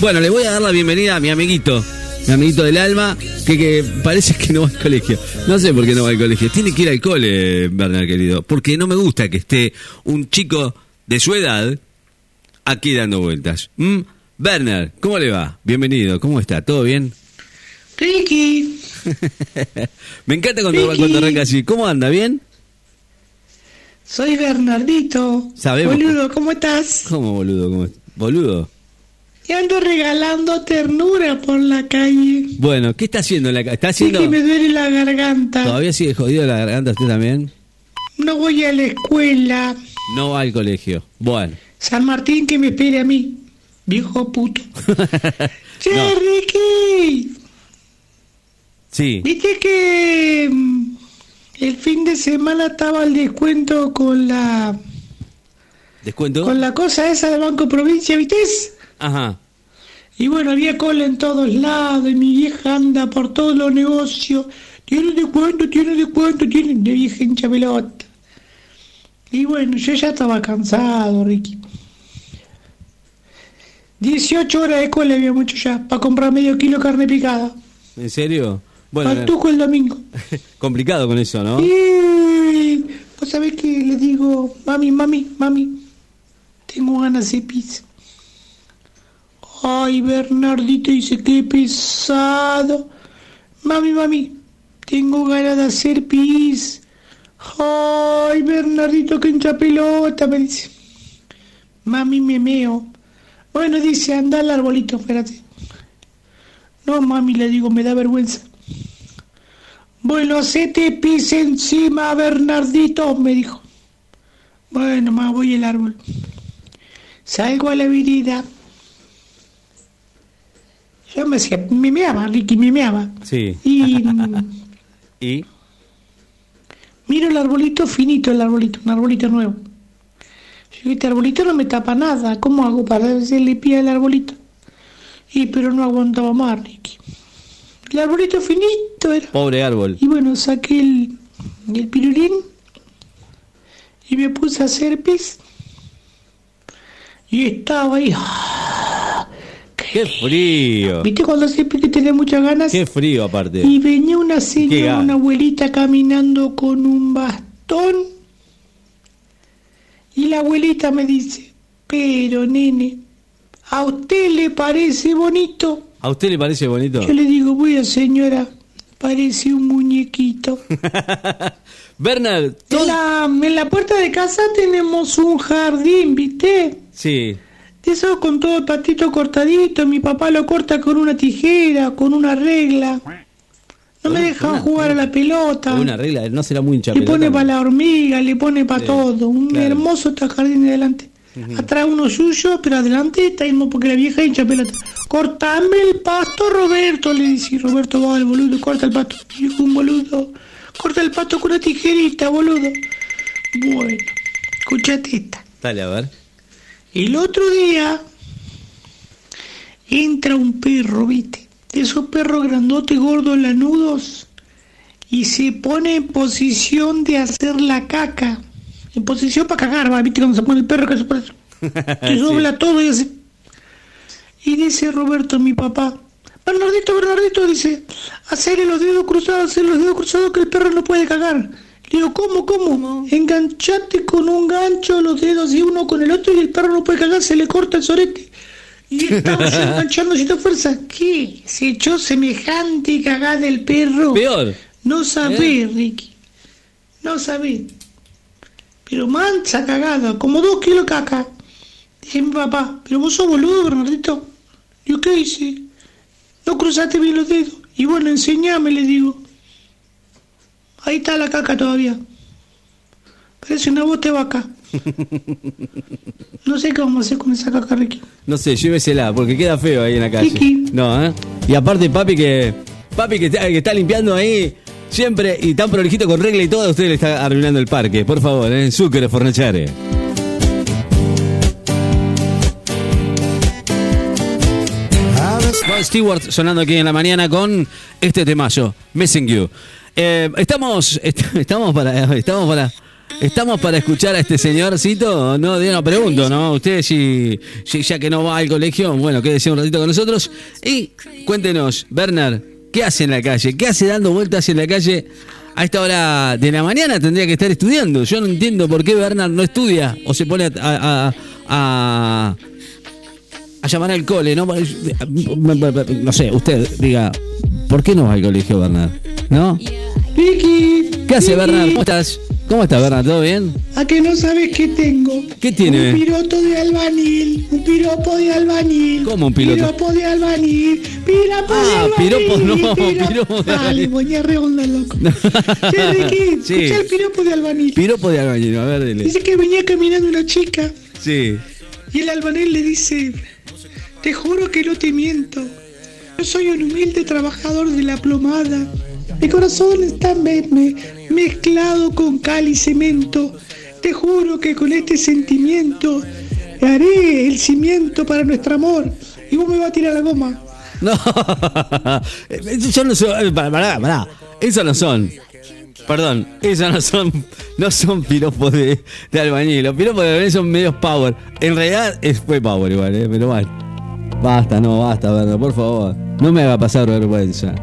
Bueno, le voy a dar la bienvenida a mi amiguito, mi amiguito del alma, que, que parece que no va al colegio. No sé por qué no va al colegio. Tiene que ir al cole, Bernard, querido. Porque no me gusta que esté un chico de su edad aquí dando vueltas. ¿Mm? ¿cómo le va? Bienvenido, ¿cómo está? ¿Todo bien? Ricky, Me encanta cuando, Vicky. cuando arranca así. ¿Cómo anda? ¿Bien? soy Bernardito. Sabemos. Boludo, ¿cómo estás? ¿Cómo, boludo? ¿Cómo est- ¿Boludo? Y ando regalando ternura por la calle. Bueno, ¿qué está haciendo en la ca- ¿Está Sí haciendo...? que me duele la garganta. ¿Todavía sigue jodido la garganta usted también? No voy a la escuela. No va al colegio. Bueno. San Martín que me espere a mí. Viejo puto. Che, No. Ricky. Sí. ¿Viste que mm, el fin de semana estaba el descuento con la ¿Descuento? con la cosa esa de Banco Provincia, ¿viste? Ajá. Y bueno, había cola en todos lados, y mi vieja anda por todos los negocios. Tiene descuento, tiene descuento, tiene de vieja hincha pelota. Y bueno, yo ya estaba cansado, Ricky. 18 horas de cola había mucho ya, para comprar medio kilo de carne picada. ¿En serio? Bueno, Pantuco el domingo. complicado con eso, ¿no? Y vos sabés que le digo, mami, mami, mami, tengo ganas de pizza. Ay, Bernardito dice que pesado. Mami, mami, tengo ganas de hacer pis. Ay, Bernardito, que hincha pelota, me dice. Mami, me meo. Bueno, dice, anda al arbolito, espérate. No, mami, le digo, me da vergüenza. Bueno, se te pis encima, Bernardito, me dijo. Bueno, más voy al árbol. Salgo a la avenida. Yo me hacía, me meaba, Ricky, me meaba. Sí. Y ¿Y? miro el arbolito finito, el arbolito, un arbolito nuevo. Yo este arbolito no me tapa nada, ¿cómo hago para hacerle pie al arbolito? Y pero no aguantaba más, Ricky. El arbolito finito era. Pobre árbol. Y bueno, saqué el, el pirulín y me puse a hacer pis. Y estaba ahí. ¡Qué frío! ¿Viste cuando siempre que tenés muchas ganas? ¡Qué frío aparte! Y venía una señora, una abuelita caminando con un bastón. Y la abuelita me dice, pero nene, ¿a usted le parece bonito? ¿A usted le parece bonito? Yo le digo, voy señora, parece un muñequito. Bernard, En la, en la puerta de casa tenemos un jardín, ¿viste? Sí. Eso con todo el patito cortadito, mi papá lo corta con una tijera, con una regla. No me dejan una- jugar a la pelota. Una regla, no será muy hincha Le pelota, pone ¿no? para la hormiga, le pone para todo. Un claro. hermoso está jardín de adelante. Atrás uno suyo, pero adelante está mismo porque la vieja hincha pelota. Cortame el pasto, Roberto, le dice. Roberto va al boludo, corta el pasto. Hijo, un boludo. Corta el pasto con una tijerita, boludo. Bueno, escuchate esta. Dale, a ver. El otro día entra un perro, ¿viste? De esos perros grandotes, gordos, lanudos, y se pone en posición de hacer la caca. En posición para cagar, ¿va? ¿viste? Cuando se pone el perro que se pone... Se dobla todo y así. Y dice Roberto, mi papá, Bernardito, Bernardito, dice, hacerle los dedos cruzados, hacerle los dedos cruzados que el perro no puede cagar. Le digo, ¿cómo, cómo? Enganchate con un gancho los dedos y uno con el otro y el perro no puede cagar, se le corta el sorete. Y estamos enganchando sin fuerza. ¿Qué? Se echó semejante cagada del perro. Peor. No sabés, Ricky. No sabés. Pero mancha cagada, como dos kilos de caca. Dije mi papá, pero vos sos boludo, Bernardito. Yo, ¿qué hice? No cruzaste bien los dedos. Y bueno, enseñame, le digo. Ahí está la caca todavía. Parece una bote de vaca. No sé qué vamos a hacer con esa caca, Ricky. No sé, llévesela, porque queda feo ahí en la calle. Kiki. No, ¿eh? Y aparte, papi que. Papi que está, que está limpiando ahí siempre y tan prolijito con regla y todo, a usted le está arruinando el parque. Por favor, ¿eh? Sucre, fornachare. Stewart sonando aquí en la mañana con este temazo, Missing You. Eh, estamos, est- estamos para, estamos para, ¿Estamos para escuchar a este señorcito? No, no pregunto, ¿no? Usted si, ya que no va al colegio, bueno, quédese un ratito con nosotros. Y cuéntenos, Bernard, ¿qué hace en la calle? ¿Qué hace dando vueltas en la calle? A esta hora de la mañana tendría que estar estudiando. Yo no entiendo por qué Bernard no estudia o se pone a, a, a llamar al cole, ¿no? No sé, usted diga, ¿por qué no va al colegio, Bernard? ¿No? Vicky. ¿Qué hace, Bernard? ¿Cómo estás? ¿Cómo estás, Bernard? ¿Todo bien? ¿A que no sabes qué tengo? ¿Qué tiene? Un piroto de albanil. Un piropo de albanil. ¿Cómo un piloto? Piropo de albanil. Piropo de Ah, albanil. piropo no, piro- piropo de Dale, albanil. moña redonda, loco. Che, Vicky, Sí. escuchá el piropo de albanil. Piropo de albañil, a ver, dile. Dice que venía caminando una chica Sí. y el albanil le dice, te juro que no te miento. Yo soy un humilde trabajador de la plomada. Mi corazón está me- me- mezclado con cal y cemento. Te juro que con este sentimiento haré el cimiento para nuestro amor. Y vos me vas a tirar la goma. No, yo no soy. Pará, pará. Esos no son. Perdón, esos no son, no son piropos de, de albañil. Los piropos de albañil son medios power. En realidad es, fue power igual, ¿eh? pero bueno. Basta, no, basta, Berna, por favor. No me haga pasar vergüenza.